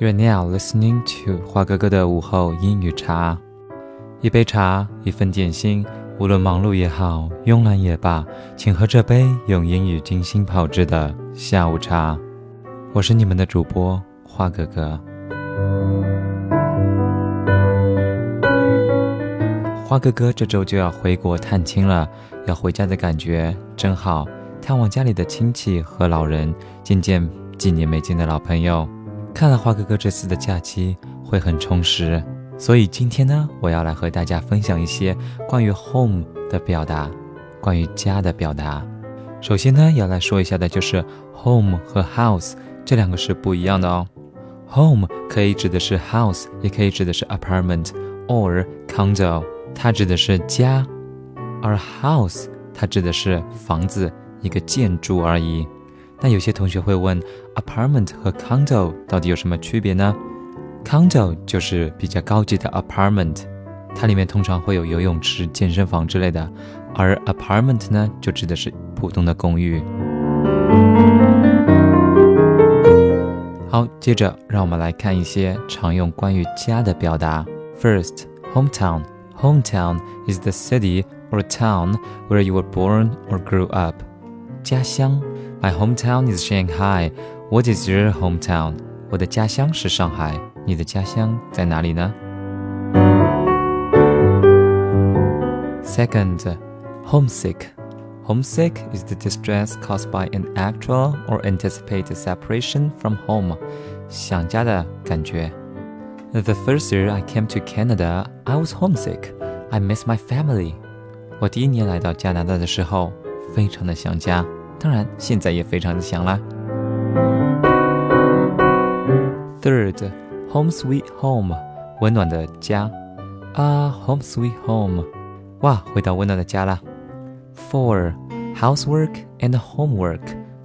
You're now listening to 花哥哥的午后英语茶，一杯茶，一份点心，无论忙碌也好，慵懒也罢，请喝这杯用英语精心炮制的下午茶。我是你们的主播花哥哥。花哥哥这周就要回国探亲了，要回家的感觉真好，探望家里的亲戚和老人，见见几年没见的老朋友。看来花哥哥这次的假期会很充实，所以今天呢，我要来和大家分享一些关于 home 的表达，关于家的表达。首先呢，要来说一下的就是 home 和 house 这两个是不一样的哦。home 可以指的是 house，也可以指的是 apartment or condo，它指的是家；而 house 它指的是房子，一个建筑而已。那有些同学会问，apartment 和 condo 到底有什么区别呢？condo 就是比较高级的 apartment，它里面通常会有游泳池、健身房之类的，而 apartment 呢，就指的是普通的公寓。好，接着让我们来看一些常用关于家的表达。First, hometown. Hometown is the city or town where you were born or grew up. 家乡。My hometown is Shanghai. What is your hometown? 我的家乡是上海。你的家乡在哪里呢？Second, homesick. Homesick is the distress caused by an actual or anticipated separation from home. 想家的感觉。The first year I came to Canada, I was homesick. I miss my family. 我第一年来到加拿大的时候，非常的想家。 当然，现在也非常的想啦。Third, home sweet home，温暖的家。啊，home sweet home，哇，回到温暖的家啦。Four, housework and homework，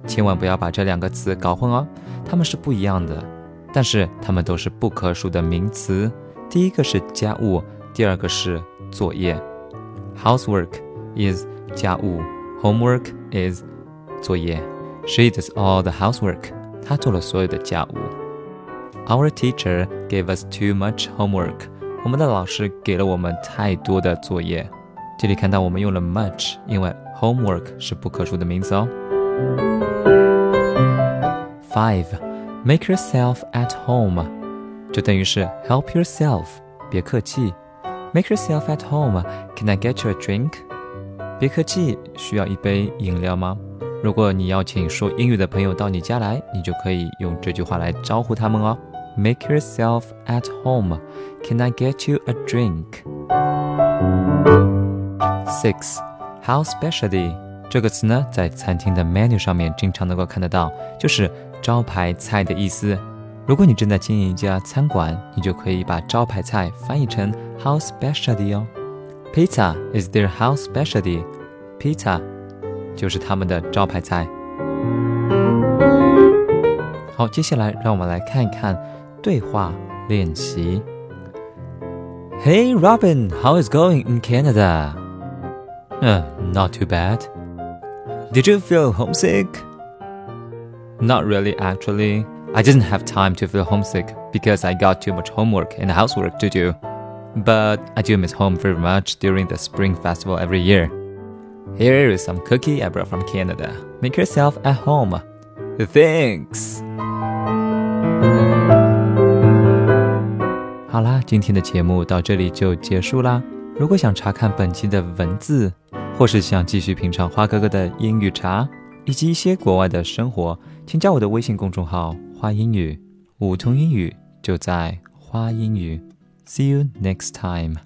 千万不要把这两个词搞混哦，它们是不一样的，但是它们都是不可数的名词。第一个是家务，第二个是作业。Housework is 家务，homework is 作业，She does all the housework。她做了所有的家务。Our teacher gave us too much homework。我们的老师给了我们太多的作业。这里看到我们用了 much，因为 homework 是不可数的名词哦。Five, make yourself at home，就等于是 help yourself，别客气。Make yourself at home. Can I get you a drink？别客气，需要一杯饮料吗？ 如果你邀请说英语的朋友到你家来，你就可以用这句话来招呼他们哦。Make yourself at home. Can I get you a drink? Six, house specialty 这个词呢，在餐厅的 menu 上面经常能够看得到，就是招牌菜的意思。如果你正在经营一家餐馆，你就可以把招牌菜翻译成 house specialty 哦。Pizza is their house specialty. Pizza 就是他们的招牌菜。好，接下来让我们来看一看对话练习。Hey Robin, how is going in Canada? Uh, not too bad. Did you feel homesick? Not really, actually. I didn't have time to feel homesick because I got too much homework and housework to do. But I do miss home very much during the Spring Festival every year. Here is some cookie I brought from Canada. Make yourself at home. Thanks. 好啦，今天的节目到这里就结束啦。如果想查看本期的文字，或是想继续品尝花哥哥的英语茶，以及一些国外的生活，请加我的微信公众号“花英语”，梧桐英语就在花英语。See you next time.